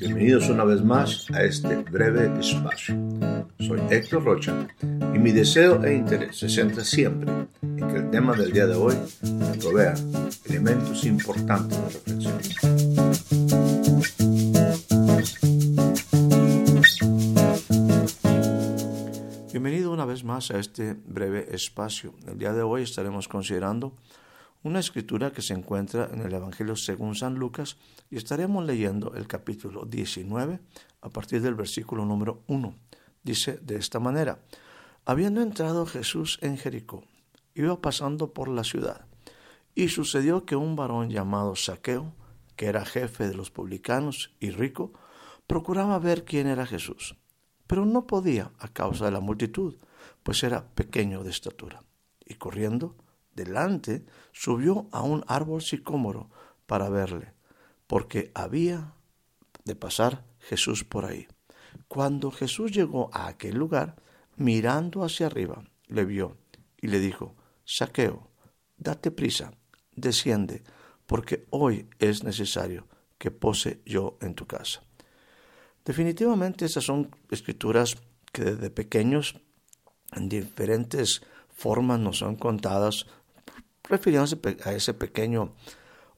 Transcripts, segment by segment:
Bienvenidos una vez más a este breve espacio. Soy Héctor Rocha y mi deseo e interés se centra siempre en que el tema del día de hoy me provea elementos importantes de reflexión. Bienvenido una vez más a este breve espacio. El día de hoy estaremos considerando una escritura que se encuentra en el Evangelio según San Lucas y estaremos leyendo el capítulo 19 a partir del versículo número 1. Dice de esta manera, habiendo entrado Jesús en Jericó, iba pasando por la ciudad, y sucedió que un varón llamado Saqueo, que era jefe de los publicanos y rico, procuraba ver quién era Jesús, pero no podía a causa de la multitud, pues era pequeño de estatura. Y corriendo, delante, subió a un árbol sicómoro para verle, porque había de pasar Jesús por ahí. Cuando Jesús llegó a aquel lugar, mirando hacia arriba, le vio y le dijo, Saqueo, date prisa, desciende, porque hoy es necesario que pose yo en tu casa. Definitivamente estas son escrituras que desde pequeños en diferentes formas nos son contadas refiriéndose a ese pequeño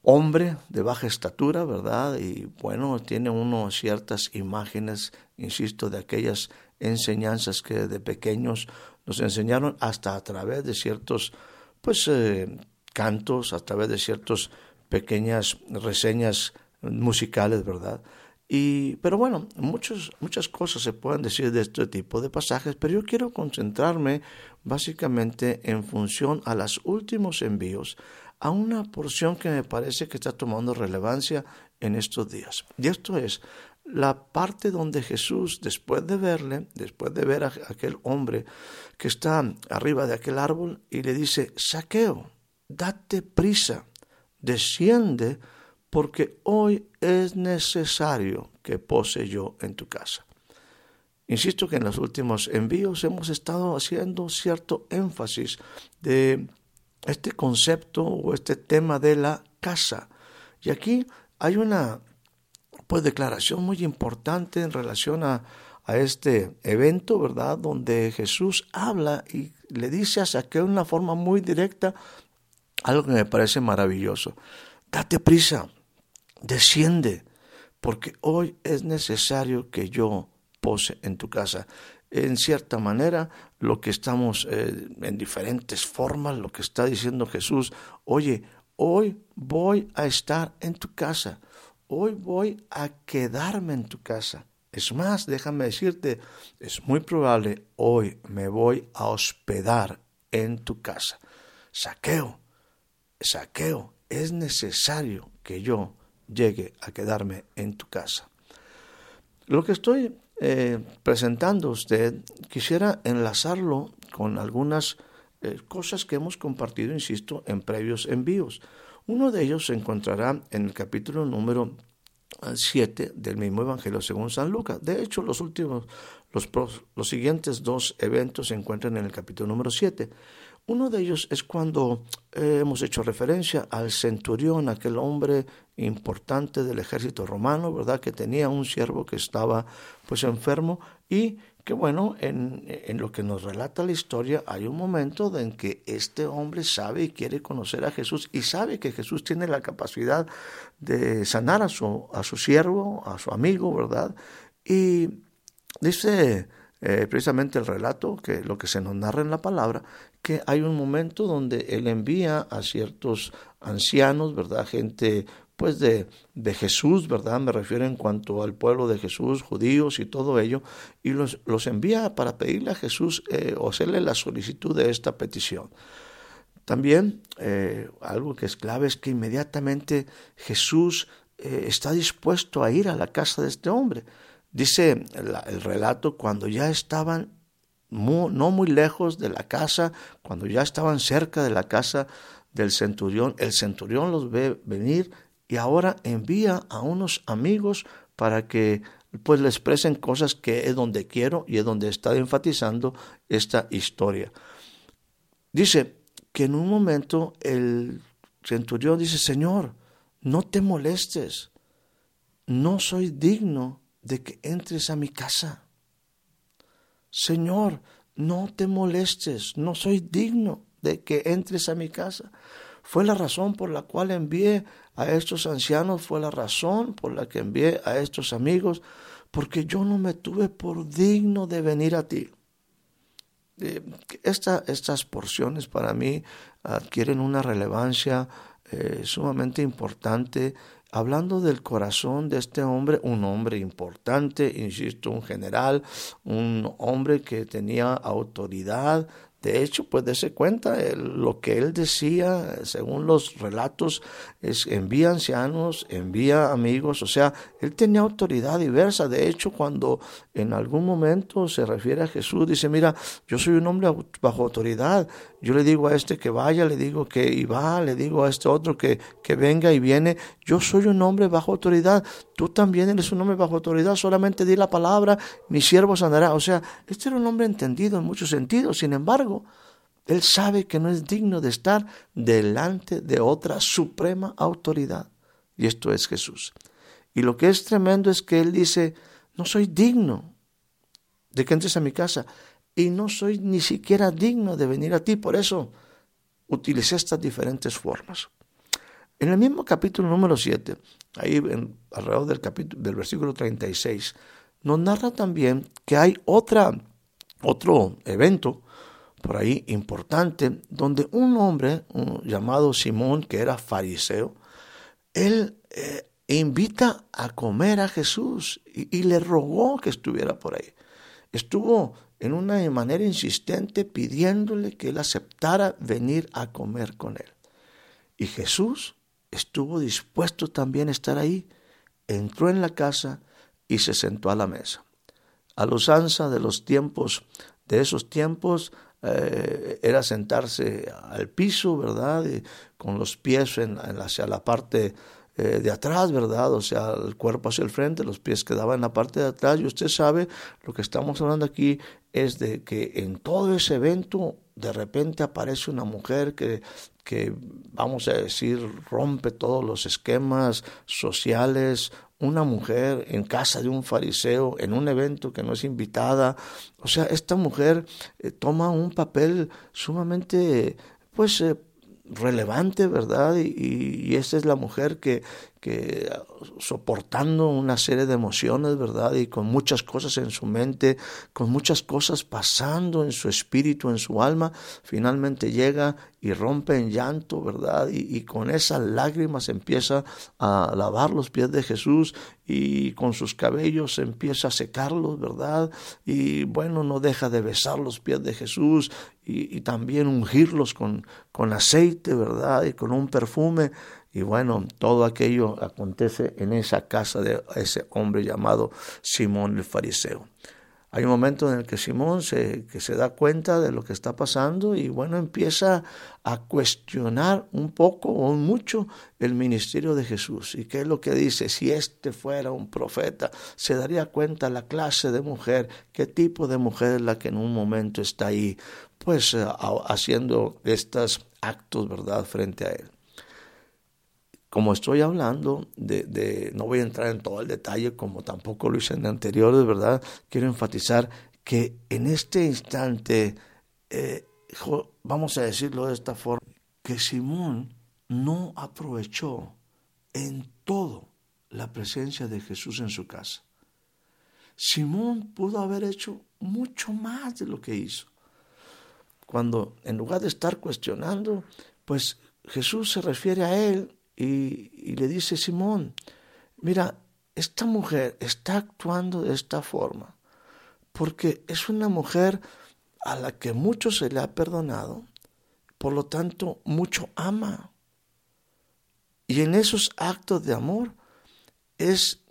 hombre de baja estatura, ¿verdad? Y bueno, tiene uno ciertas imágenes, insisto, de aquellas enseñanzas que de pequeños nos enseñaron hasta a través de ciertos, pues, eh, cantos, a través de ciertas pequeñas reseñas musicales, ¿verdad? Y, pero bueno, muchos, muchas cosas se pueden decir de este tipo de pasajes, pero yo quiero concentrarme básicamente en función a los últimos envíos, a una porción que me parece que está tomando relevancia en estos días. Y esto es la parte donde Jesús, después de verle, después de ver a aquel hombre que está arriba de aquel árbol, y le dice, saqueo, date prisa, desciende, porque hoy es necesario que pose yo en tu casa. Insisto que en los últimos envíos hemos estado haciendo cierto énfasis de este concepto o este tema de la casa. Y aquí hay una pues declaración muy importante en relación a, a este evento, ¿verdad? Donde Jesús habla y le dice a Saqueo de una forma muy directa algo que me parece maravilloso. Date prisa, desciende, porque hoy es necesario que yo pose en tu casa. En cierta manera, lo que estamos eh, en diferentes formas, lo que está diciendo Jesús, oye, hoy voy a estar en tu casa, hoy voy a quedarme en tu casa. Es más, déjame decirte, es muy probable hoy me voy a hospedar en tu casa. Saqueo, saqueo, es necesario que yo llegue a quedarme en tu casa. Lo que estoy eh, presentando a usted, quisiera enlazarlo con algunas eh, cosas que hemos compartido, insisto, en previos envíos. Uno de ellos se encontrará en el capítulo número 7 eh, del mismo Evangelio según San Lucas. De hecho, los últimos, los, los siguientes dos eventos se encuentran en el capítulo número 7. Uno de ellos es cuando eh, hemos hecho referencia al centurión, aquel hombre importante del ejército romano, ¿verdad? Que tenía un siervo que estaba pues enfermo y que bueno, en, en, lo que nos relata la historia hay un momento en que este hombre sabe y quiere conocer a Jesús y sabe que Jesús tiene la capacidad de sanar a su, a su siervo, a su amigo, ¿verdad? Y dice eh, precisamente el relato, que lo que se nos narra en la palabra, que hay un momento donde él envía a ciertos ancianos, ¿verdad? Gente pues de, de Jesús, ¿verdad? Me refiero en cuanto al pueblo de Jesús, judíos y todo ello, y los, los envía para pedirle a Jesús eh, o hacerle la solicitud de esta petición. También eh, algo que es clave es que inmediatamente Jesús está dispuesto a ir a la casa de este hombre. Dice el relato cuando ya estaban no muy lejos de la casa, cuando ya estaban cerca de la casa del centurión, el centurión los ve venir y ahora envía a unos amigos para que pues le expresen cosas que es donde quiero y es donde está enfatizando esta historia. Dice que en un momento el centurión dice, Señor, no te molestes, no soy digno de que entres a mi casa. Señor, no te molestes, no soy digno de que entres a mi casa. Fue la razón por la cual envié a estos ancianos, fue la razón por la que envié a estos amigos, porque yo no me tuve por digno de venir a ti. Eh, estas porciones para mí adquieren una relevancia eh, sumamente importante, hablando del corazón de este hombre, un hombre importante, insisto, un general, un hombre que tenía autoridad, de hecho, pues dése cuenta, lo que él decía, según los relatos, es envía ancianos, envía amigos, o sea, él tenía autoridad diversa. De hecho, cuando en algún momento se refiere a Jesús, dice, mira, yo soy un hombre bajo autoridad, yo le digo a este que vaya, le digo que y va, le digo a este otro que, que venga y viene, yo soy un hombre bajo autoridad, tú también eres un hombre bajo autoridad, solamente di la palabra, mi siervo sanará. O sea, este era un hombre entendido en muchos sentidos, sin embargo, él sabe que no es digno de estar delante de otra suprema autoridad. Y esto es Jesús. Y lo que es tremendo es que Él dice, no soy digno de que entres a mi casa y no soy ni siquiera digno de venir a ti. Por eso utilicé estas diferentes formas. En el mismo capítulo número 7, ahí alrededor del, capítulo, del versículo 36, nos narra también que hay otra, otro evento por ahí importante, donde un hombre llamado Simón, que era fariseo, él eh, invita a comer a Jesús y, le rogó que estuviera por ahí. Estuvo en una manera insistente pidiéndole que él aceptara venir a comer con él. Y Jesús estuvo dispuesto también a estar ahí, entró en la casa y se sentó a la mesa. A los usanza de los tiempos, de esos tiempos, eh, era sentarse al piso, ¿verdad? con los pies en, hacia la parte eh, de atrás, ¿verdad? O sea, el cuerpo hacia el frente, los pies quedaban en la parte de atrás. Y usted sabe, lo que estamos hablando aquí es de que en todo ese evento de repente aparece una mujer que, que, vamos a decir, rompe todos los esquemas sociales, una mujer en casa de un fariseo, en un evento que no es invitada. O sea, esta mujer eh, toma un papel sumamente, pues, eh, relevante, ¿verdad? Y, y, esta es la mujer que, que soportando una serie de emociones, ¿verdad? Y con muchas cosas en su mente, con muchas cosas pasando en su espíritu, en su alma, finalmente llega y rompe en llanto, ¿verdad? Y, con esas lágrimas empieza a lavar los pies de Jesús y con sus cabellos empieza a secarlos, ¿verdad? Y bueno, no deja de besar los pies de Jesús y, y también ungirlos con, con aceite, ¿verdad? Y con un perfume. Y bueno, todo aquello acontece en esa casa de ese hombre llamado Simón el fariseo. Hay un momento en el que Simón se, que se da cuenta de lo que está pasando y bueno, empieza a cuestionar un poco o mucho el ministerio de Jesús. ¿Y qué es lo que dice? Si este fuera un profeta, se daría cuenta la clase de mujer, qué tipo de mujer es la que en un momento está ahí, pues haciendo estos actos, ¿verdad?, frente a él como estoy hablando de, no voy a entrar en todo el detalle como tampoco lo hice en anteriores, ¿verdad? Quiero enfatizar que en este instante, eh, vamos a decirlo de esta forma, que Simón no aprovechó en todo la presencia de Jesús en su casa. Simón pudo haber hecho mucho más de lo que hizo. Cuando en lugar de estar cuestionando, pues Jesús se refiere a él y, le dice, Simón, mira, esta mujer está actuando de esta forma porque es una mujer a la que mucho se le ha perdonado, por lo tanto mucho ama. Y en esos actos de amor es,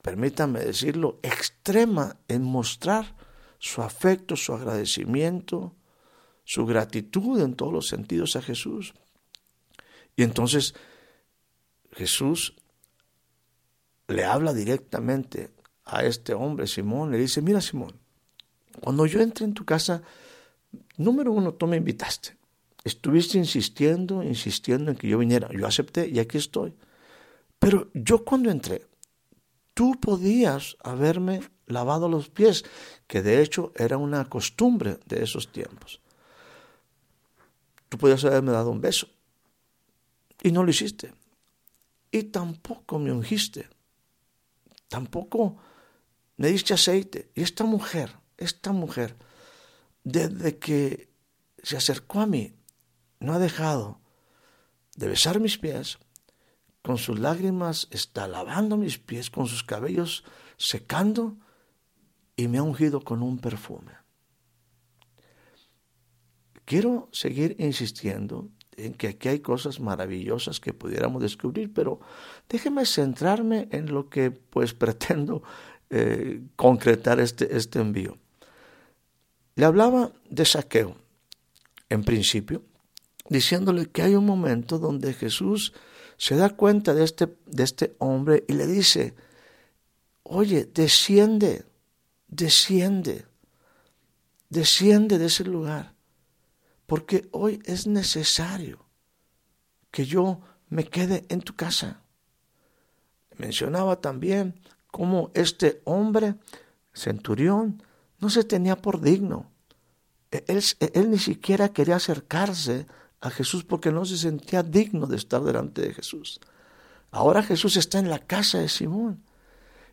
permítame decirlo, extrema en mostrar su afecto, su agradecimiento, su gratitud en todos los sentidos a Jesús. Y entonces Jesús le habla directamente a este hombre, Simón, le dice, mira Simón, cuando yo entré en tu casa, número uno, tú me invitaste. Estuviste insistiendo, insistiendo en que yo viniera. Yo acepté y aquí estoy. Pero yo cuando entré, tú podías haberme lavado los pies, que de hecho era una costumbre de esos tiempos. Tú podías haberme dado un beso y no lo hiciste. Y tampoco me ungiste. Tampoco me diste aceite. Y esta mujer, esta mujer, desde que se acercó a mí, no ha dejado de besar mis pies, con sus lágrimas está lavando mis pies, con sus cabellos secando y me ha ungido con un perfume. Quiero seguir insistiendo en que aquí hay cosas maravillosas que pudiéramos descubrir, pero déjeme centrarme en lo que pues pretendo eh, concretar este, este envío. Le hablaba de saqueo, en principio, diciéndole que hay un momento donde Jesús se da cuenta de este, de este hombre y le dice, oye, desciende, desciende, desciende de ese lugar, porque hoy es necesario que yo me quede en tu casa. Mencionaba también cómo este hombre, centurión, no se tenía por digno. Él, él, ni siquiera quería acercarse a Jesús porque no se sentía digno de estar delante de Jesús. Ahora Jesús está en la casa de Simón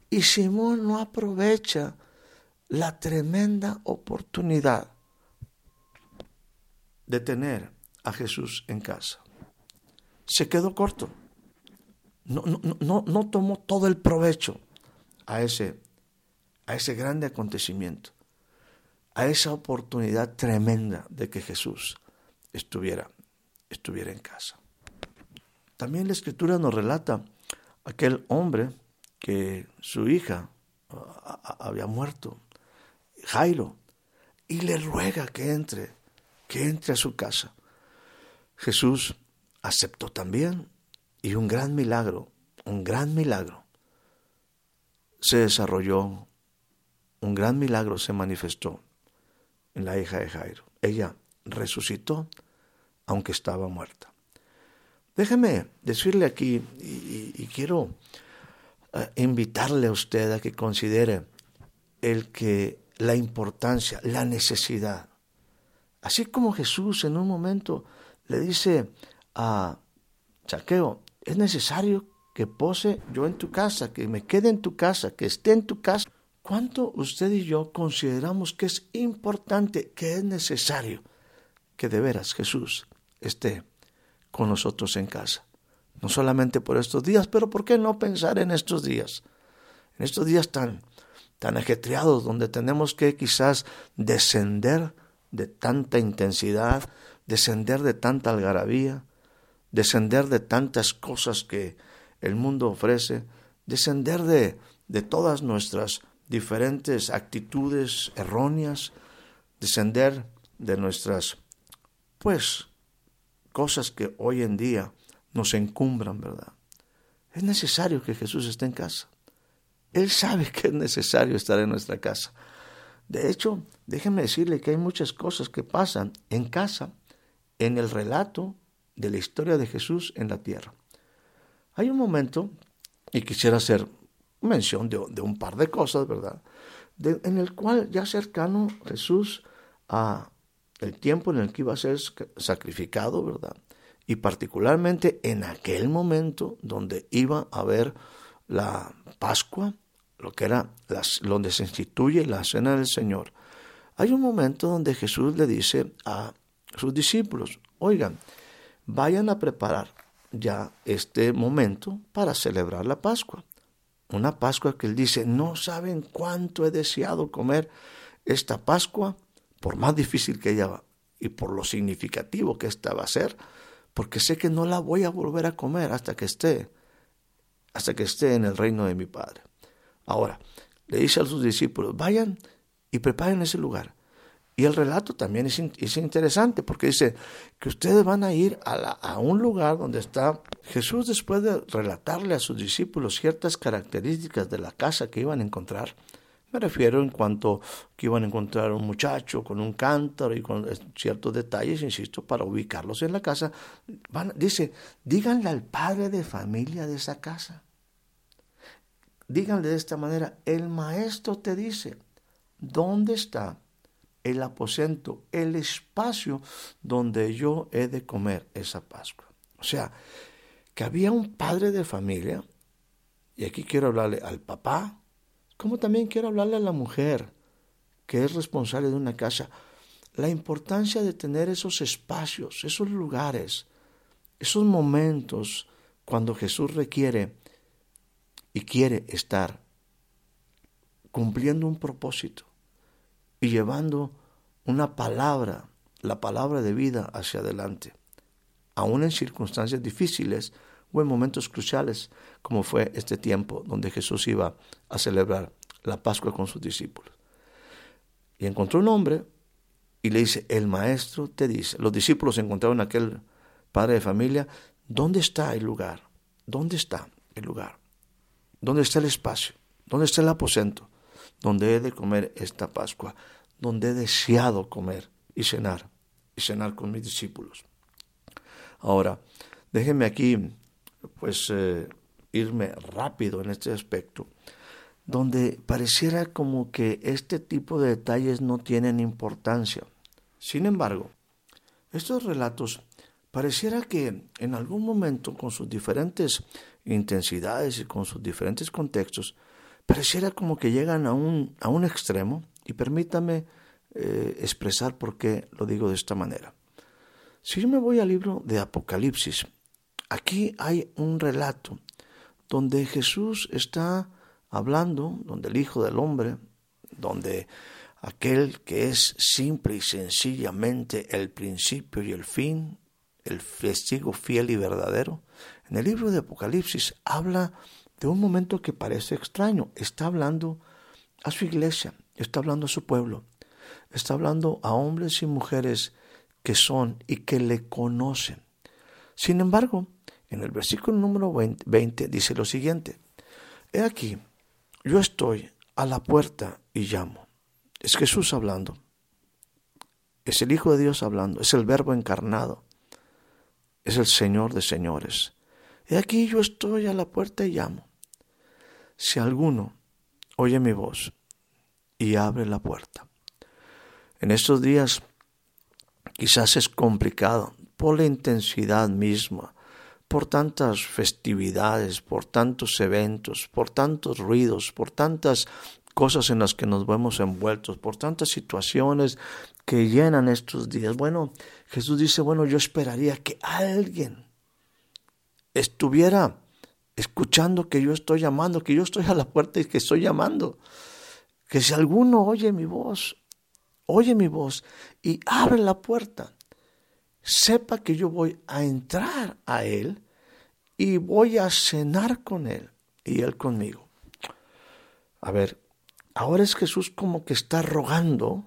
y Simón no aprovecha la tremenda oportunidad de tener a Jesús en casa. Se quedó corto. No, no, no, no tomó todo el provecho a ese, a ese grande acontecimiento, a esa oportunidad tremenda de que Jesús estuviera estuviera en casa. También la escritura nos relata aquel hombre que su hija ah, había muerto, Jairo, y le ruega que entre, que entre a su casa. Jesús aceptó también y un gran milagro, un gran milagro se desarrolló, un gran milagro se manifestó en la hija de Jairo. Ella resucitó aunque estaba muerta. Déjeme decirle aquí, y, quiero eh, invitarle a usted a que considere el que la importancia, la necesidad. Así como Jesús en un momento le dice a Chaqueo, es necesario que pose yo en tu casa, que me quede en tu casa, que esté en tu casa. ¿Cuánto usted y yo consideramos que es importante, que es necesario que de veras Jesús esté con nosotros en casa. No solamente por estos días, pero ¿por qué no pensar en estos días? En estos días tan, tan ajetreados, donde tenemos que quizás descender de tanta intensidad, descender de tanta algarabía, descender de tantas cosas que el mundo ofrece, descender de, de todas nuestras diferentes actitudes erróneas, descender de nuestras, pues, cosas que hoy en día nos encumbran, ¿verdad? Es necesario que Jesús esté en casa. Él sabe que es necesario estar en nuestra casa. De hecho, déjeme decirle que hay muchas cosas que pasan en casa en el relato de la historia de Jesús en la tierra. Hay un momento, y quisiera hacer mención de, un par de cosas, ¿verdad? en el cual ya cercano Jesús a el tiempo en el que iba a ser sacrificado, ¿verdad? Y particularmente en aquel momento donde iba a haber la Pascua, lo que era las, donde se instituye la cena del Señor. Hay un momento donde Jesús le dice a sus discípulos, oigan, vayan a preparar ya este momento para celebrar la Pascua. Una Pascua que él dice, no saben cuánto he deseado comer esta Pascua por más difícil que ella va y por lo significativo que esta va a ser, porque sé que no la voy a volver a comer hasta que esté, hasta que esté en el reino de mi Padre. Ahora, le dice a sus discípulos, vayan y preparen ese lugar. Y el relato también es, es interesante porque dice que ustedes van a ir a, a un lugar donde está Jesús después de relatarle a sus discípulos ciertas características de la casa que iban a encontrar me refiero en cuanto que iban a encontrar un muchacho con un cántaro y con ciertos detalles, insisto, para ubicarlos en la casa. dice, díganle al padre de familia de esa casa. Díganle de esta manera, el maestro te dice, ¿dónde está el aposento, el espacio donde yo he de comer esa Pascua? O sea, que había un padre de familia, y aquí quiero hablarle al papá, como también quiero hablarle a la mujer, que es responsable de una casa, la importancia de tener esos espacios, esos lugares, esos momentos cuando Jesús requiere y quiere estar cumpliendo un propósito y llevando una palabra, la palabra de vida hacia adelante, aún en circunstancias difíciles o en momentos cruciales, como fue este tiempo donde Jesús iba a celebrar la Pascua con sus discípulos. Y encontró un hombre y le dice, el maestro te dice, los discípulos encontraron a aquel padre de familia, ¿dónde está el lugar? ¿Dónde está el lugar? ¿Dónde está el espacio? ¿Dónde está el aposento? Donde he de comer esta Pascua, donde he deseado comer y cenar, y cenar con mis discípulos. Ahora, déjenme aquí, pues, eh, irme rápido en este aspecto, donde pareciera como que este tipo de detalles no tienen importancia. Sin embargo, estos relatos pareciera que en algún momento, con sus diferentes intensidades y con sus diferentes contextos, pareciera como que llegan a un, a un extremo, y permítame eh, expresar por qué lo digo de esta manera. Si yo me voy al libro de Apocalipsis, aquí hay un relato donde Jesús está hablando, donde el Hijo del Hombre, donde aquel que es simple y sencillamente el principio y el fin, el testigo fiel y verdadero, en el libro de Apocalipsis habla de un momento que parece extraño. Está hablando a su iglesia, está hablando a su pueblo, está hablando a hombres y mujeres que son y que le conocen. Sin embargo, en el versículo número 20 dice lo siguiente, He aquí, yo estoy a la puerta y llamo. Es Jesús hablando. Es el Hijo de Dios hablando. Es el Verbo encarnado. Es el Señor de señores. He aquí yo estoy a la puerta y llamo. Si alguno oye mi voz y abre la puerta. En estos días quizás es complicado por la intensidad misma, por tantas festividades, por tantos eventos, por tantos ruidos, por tantas cosas en las que nos vemos envueltos, por tantas situaciones que llenan estos días. Bueno, Jesús dice, bueno, yo esperaría que alguien estuviera escuchando que yo estoy llamando, que yo estoy a la puerta y que estoy llamando. Que si alguno oye mi voz, oye mi voz y abre la puerta, sepa que yo voy a entrar a Él y voy a cenar con Él y Él conmigo. A ver, ahora es Jesús como que está rogando,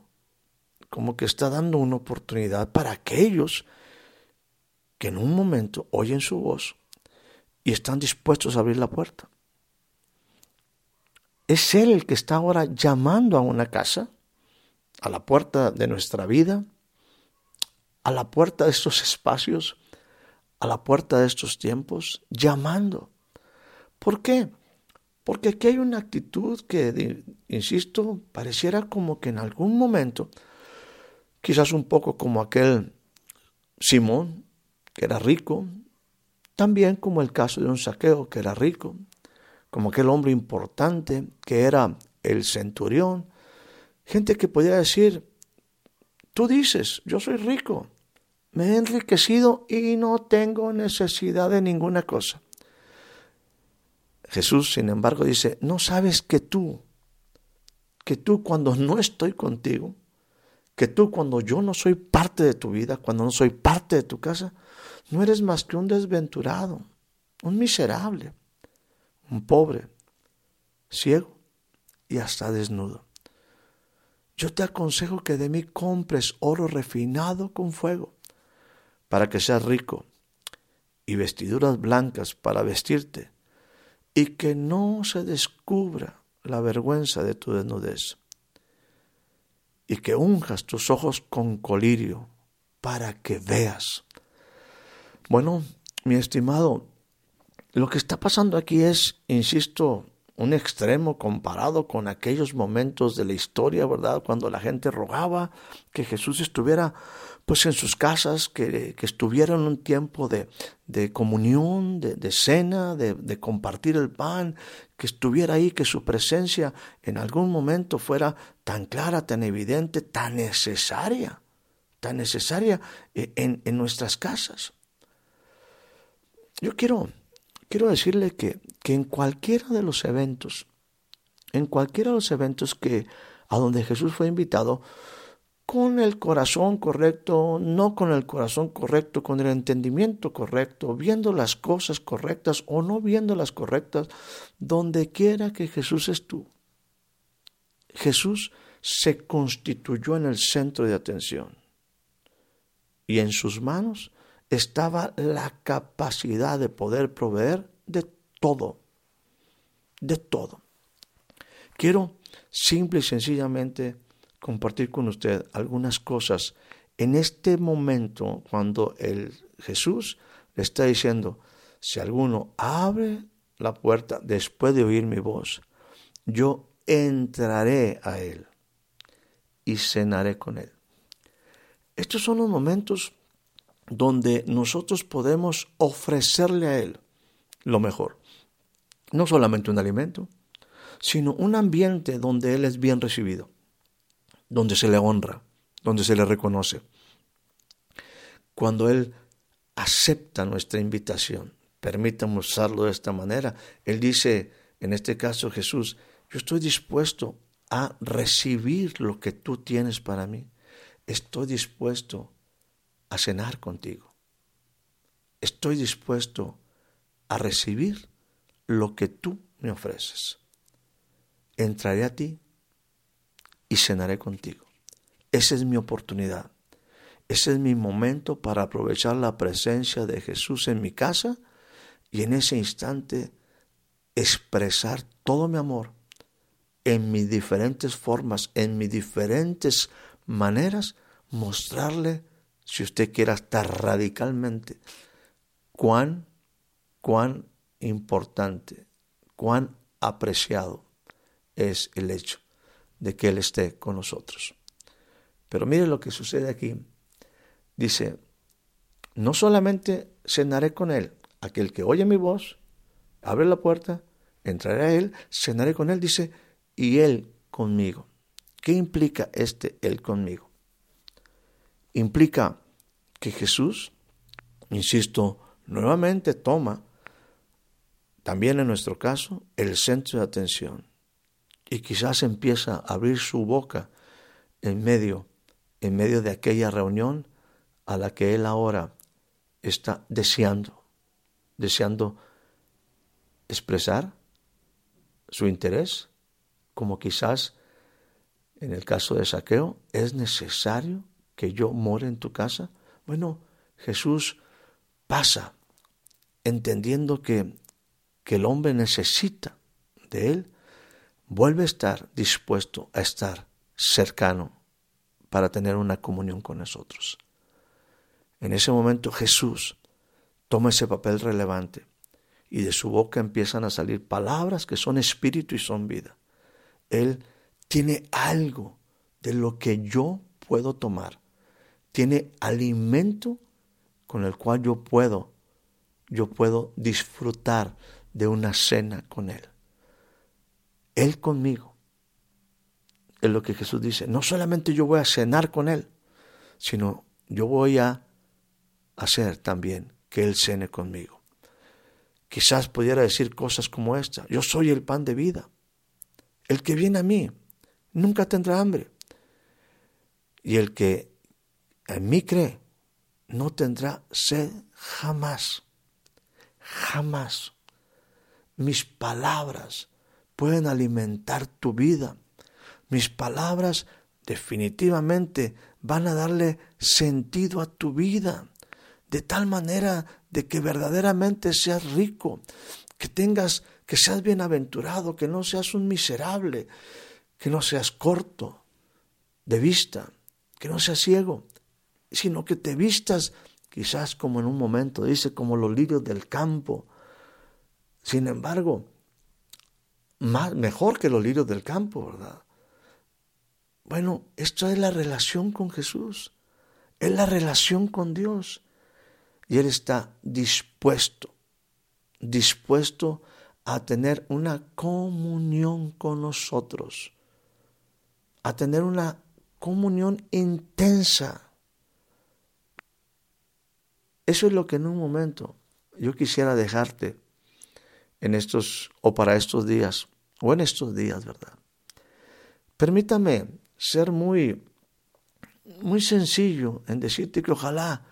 como que está dando una oportunidad para aquellos que en un momento oyen su voz y están dispuestos a abrir la puerta. Es Él el que está ahora llamando a una casa, a la puerta de nuestra vida, a la puerta de estos espacios, a la puerta de estos tiempos, llamando. ¿Por qué? Porque aquí hay una actitud que, insisto, pareciera como que en algún momento, quizás un poco como aquel Simón, que era rico, también como el caso de un saqueo, que era rico, como aquel hombre importante, que era el centurión, gente que podía decir, tú dices, yo soy rico, me he enriquecido y no tengo necesidad de ninguna cosa. Jesús, sin embargo, dice, no sabes que tú, que tú cuando no estoy contigo, que tú cuando yo no soy parte de tu vida, cuando no soy parte de tu casa, no eres más que un desventurado, un miserable, un pobre, ciego y hasta desnudo. Yo te aconsejo que de mí compres oro refinado con fuego para que seas rico, y vestiduras blancas para vestirte, y que no se descubra la vergüenza de tu desnudez, y que unjas tus ojos con colirio para que veas. Bueno, mi estimado, lo que está pasando aquí es, insisto, un extremo comparado con aquellos momentos de la historia, ¿verdad? Cuando la gente rogaba que Jesús estuviera pues en sus casas, que, que un tiempo de, de comunión, de, de cena, de, de, compartir el pan, que estuviera ahí, que su presencia en algún momento fuera tan clara, tan evidente, tan necesaria, tan necesaria eh, en, en nuestras casas. Yo quiero quiero decirle que, que en cualquiera de los eventos, en cualquiera de los eventos que a donde Jesús fue invitado, con el corazón correcto, no con el corazón correcto, con el entendimiento correcto, viendo las cosas correctas o no viendo las correctas, donde quiera que Jesús estuvo. Jesús se constituyó en el centro de atención y en sus manos estaba la capacidad de poder proveer de todo, de todo. Quiero simple y sencillamente compartir con usted algunas cosas en este momento cuando el Jesús le está diciendo, si alguno abre la puerta después de oír mi voz, yo entraré a él y cenaré con él. Estos son los momentos donde nosotros podemos ofrecerle a Él lo mejor. No solamente un alimento, sino un ambiente donde Él es bien recibido, donde se le honra, donde se le reconoce. Cuando Él acepta nuestra invitación, permítame usarlo de esta manera, Él dice, en este caso Jesús, yo estoy dispuesto a recibir lo que tú tienes para mí. Estoy dispuesto a cenar contigo. Estoy dispuesto a recibir lo que tú me ofreces. Entraré a ti y cenaré contigo. Esa es mi oportunidad. Ese es mi momento para aprovechar la presencia de Jesús en mi casa y en ese instante expresar todo mi amor en mis diferentes formas, en mis diferentes maneras, mostrarle si usted quiere estar radicalmente, cuán, cuán importante, cuán apreciado es el hecho de que Él esté con nosotros. Pero mire lo que sucede aquí. Dice, no solamente cenaré con Él, aquel que oye mi voz, abre la puerta, entraré a Él, cenaré con Él, dice, y Él conmigo. ¿Qué implica este Él conmigo? implica que Jesús, insisto, nuevamente toma, también en nuestro caso, el centro de atención y quizás empieza a abrir su boca en medio, en medio de aquella reunión a la que él ahora está deseando, deseando expresar su interés, como quizás en el caso de Saqueo es necesario que yo more en tu casa? Bueno, Jesús pasa entendiendo que, que el hombre necesita de él, vuelve a estar dispuesto a estar cercano para tener una comunión con nosotros. En ese momento Jesús toma ese papel relevante y de su boca empiezan a salir palabras que son espíritu y son vida. Él tiene algo de lo que yo puedo tomar tiene alimento con el cual yo puedo, yo puedo disfrutar de una cena con Él. Él conmigo. Es lo que Jesús dice. No solamente yo voy a cenar con Él, sino yo voy a hacer también que Él cene conmigo. Quizás pudiera decir cosas como esta. Yo soy el pan de vida. El que viene a mí nunca tendrá hambre. Y el que en mí cree, no tendrá sed jamás. Jamás. Mis palabras pueden alimentar tu vida. Mis palabras definitivamente van a darle sentido a tu vida, de tal manera de que verdaderamente seas rico, que tengas, que seas bienaventurado, que no seas un miserable, que no seas corto de vista, que no seas ciego, sino que te vistas quizás como en un momento, dice, como los lirios del campo. Sin embargo, más, mejor que los lirios del campo, ¿verdad? Bueno, esto es la relación con Jesús, es la relación con Dios. Y Él está dispuesto, dispuesto a tener una comunión con nosotros, a tener una comunión intensa. Eso es lo que en un momento yo quisiera dejarte en estos o para estos días o en estos días, ¿verdad? Permítame ser muy muy sencillo en decirte que ojalá,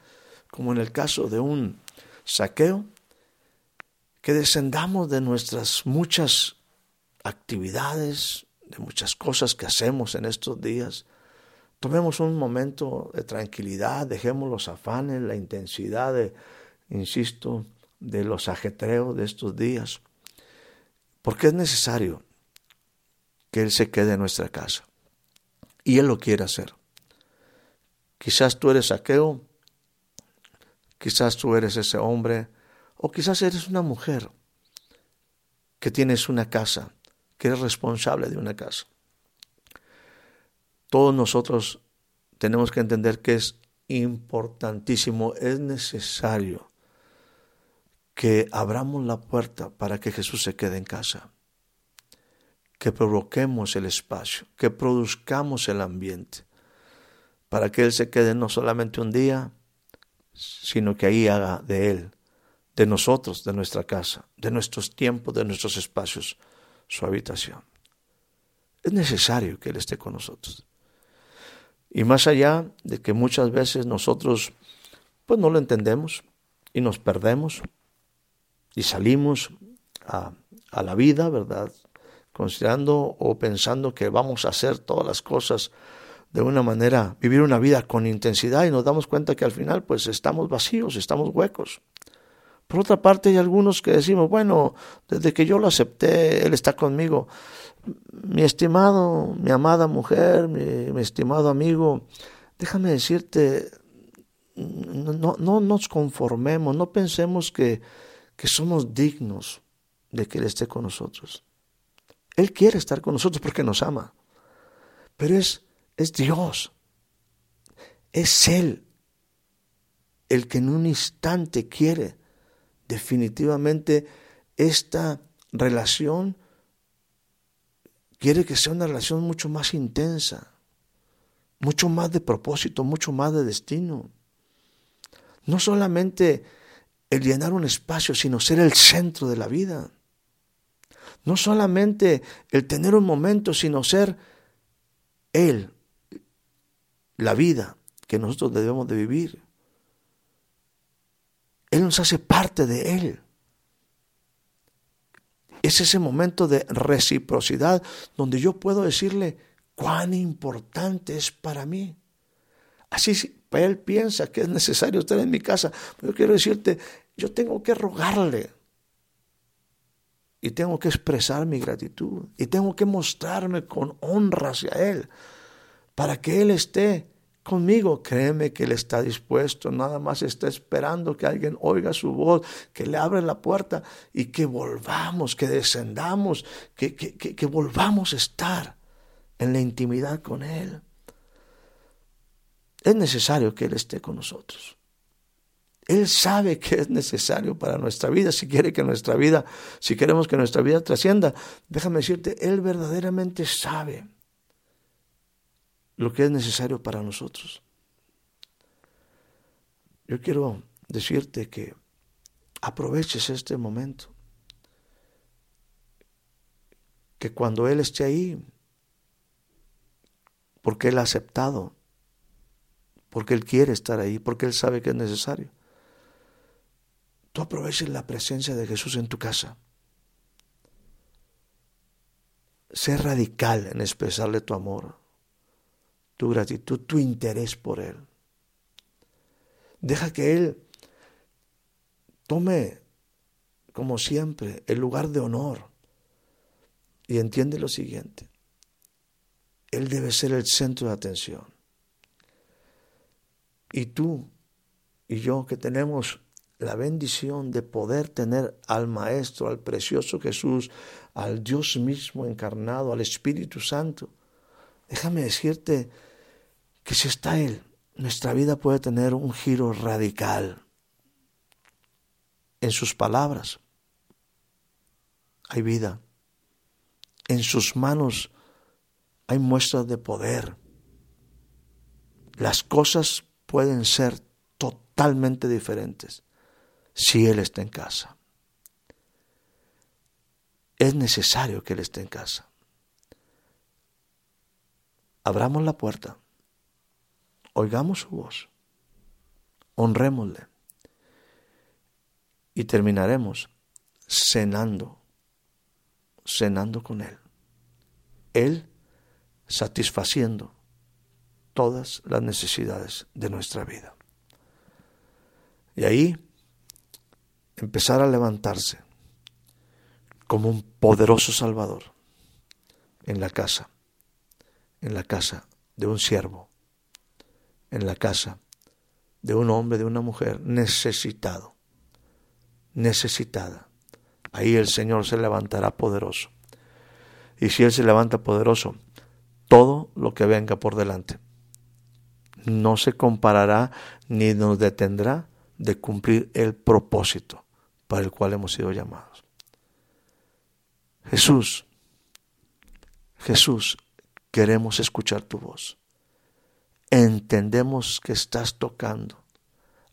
como en el caso de un saqueo, que descendamos de nuestras muchas actividades, de muchas cosas que hacemos en estos días. Tomemos un momento de tranquilidad, dejemos los afanes, la intensidad de, insisto, de los ajetreos de estos días, porque es necesario que Él se quede en nuestra casa. Y Él lo quiere hacer. Quizás tú eres saqueo, quizás tú eres ese hombre, o quizás eres una mujer que tienes una casa, que eres responsable de una casa. Todos nosotros tenemos que entender que es importantísimo, es necesario que abramos la puerta para que Jesús se quede en casa, que provoquemos el espacio, que produzcamos el ambiente, para que Él se quede no solamente un día, sino que ahí haga de Él, de nosotros, de nuestra casa, de nuestros tiempos, de nuestros espacios, su habitación. Es necesario que Él esté con nosotros. Y más allá de que muchas veces nosotros pues no lo entendemos y nos perdemos y salimos a, a la vida, ¿verdad? Considerando o pensando que vamos a hacer todas las cosas de una manera, vivir una vida con intensidad y nos damos cuenta que al final pues estamos vacíos, estamos huecos. Por otra parte hay algunos que decimos, bueno, desde que yo lo acepté, Él está conmigo. Mi estimado, mi amada mujer, mi, estimado amigo, déjame decirte, no, no nos conformemos, no pensemos que, que somos dignos de que Él esté con nosotros. Él quiere estar con nosotros porque nos ama, pero es es Dios. Es Él el que en un instante quiere definitivamente esta relación, quiere que sea una relación mucho más intensa, mucho más de propósito, mucho más de destino. No solamente el llenar un espacio, sino ser el centro de la vida. No solamente el tener un momento, sino ser Él la vida que nosotros debemos de vivir. Él nos hace parte de Él. Es ese momento de reciprocidad donde yo puedo decirle cuán importante es para mí. Así Él piensa que es necesario estar en mi casa. Pero yo quiero decirte, yo tengo que rogarle. Y tengo que expresar mi gratitud. Y tengo que mostrarme con honra hacia Él para que Él esté conmigo. Créeme que Él está dispuesto, nada más está esperando que alguien oiga su voz, que le abra la puerta y que volvamos, que descendamos, que, que, que, volvamos a estar en la intimidad con Él. Es necesario que Él esté con nosotros. Él sabe que es necesario para nuestra vida, si quiere que nuestra vida, si queremos que nuestra vida trascienda, déjame decirte, Él verdaderamente sabe lo que es necesario para nosotros. Yo quiero decirte que aproveches este momento, que cuando Él esté ahí, porque Él ha aceptado, porque Él quiere estar ahí, porque Él sabe que es necesario, tú aproveches la presencia de Jesús en tu casa. Sé radical en expresarle tu amor tu gratitud, tu interés por Él. Deja que Él tome, como siempre, el lugar de honor. Y entiende lo siguiente, Él debe ser el centro de atención. Y tú y yo que tenemos la bendición de poder tener al Maestro, al precioso Jesús, al Dios mismo encarnado, al Espíritu Santo, déjame decirte que si está Él, nuestra vida puede tener un giro radical en sus palabras. Hay vida. En sus manos hay muestras de poder. Las cosas pueden ser totalmente diferentes si Él está en casa. Es necesario que Él esté en casa. Abramos la puerta, oigamos su voz, honrémosle y terminaremos cenando, cenando con Él. Él satisfaciendo todas las necesidades de nuestra vida. Y ahí empezar a levantarse como un poderoso Salvador en la casa, en la casa de un siervo, en la casa de un hombre, de una mujer necesitado, necesitada. Ahí el Señor se levantará poderoso. Y si Él se levanta poderoso, todo lo que venga por delante no se comparará ni nos detendrá de cumplir el propósito para el cual hemos sido llamados. Jesús, Jesús, queremos escuchar tu voz. Entendemos que estás tocando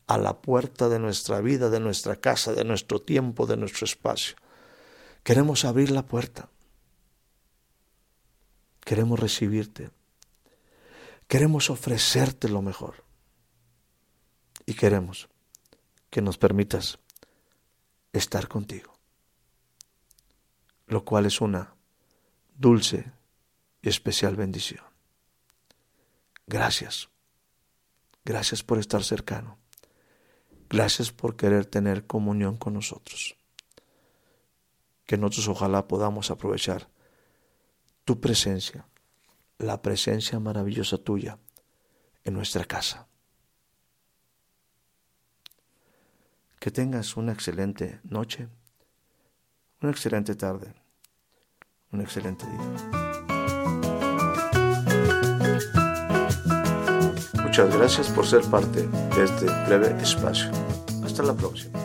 a la puerta de nuestra vida, de nuestra casa, de nuestro tiempo, de nuestro espacio. Queremos abrir la puerta. Queremos recibirte. Queremos ofrecerte lo mejor. Y queremos que nos permitas estar contigo, lo cual es una dulce y especial bendición. Gracias, gracias por estar cercano, gracias por querer tener comunión con nosotros, que nosotros ojalá podamos aprovechar tu presencia, la presencia maravillosa tuya en nuestra casa. Que tengas una excelente noche, una excelente tarde, un excelente día. Muchas gracias por ser parte de este breve espacio. Hasta la próxima.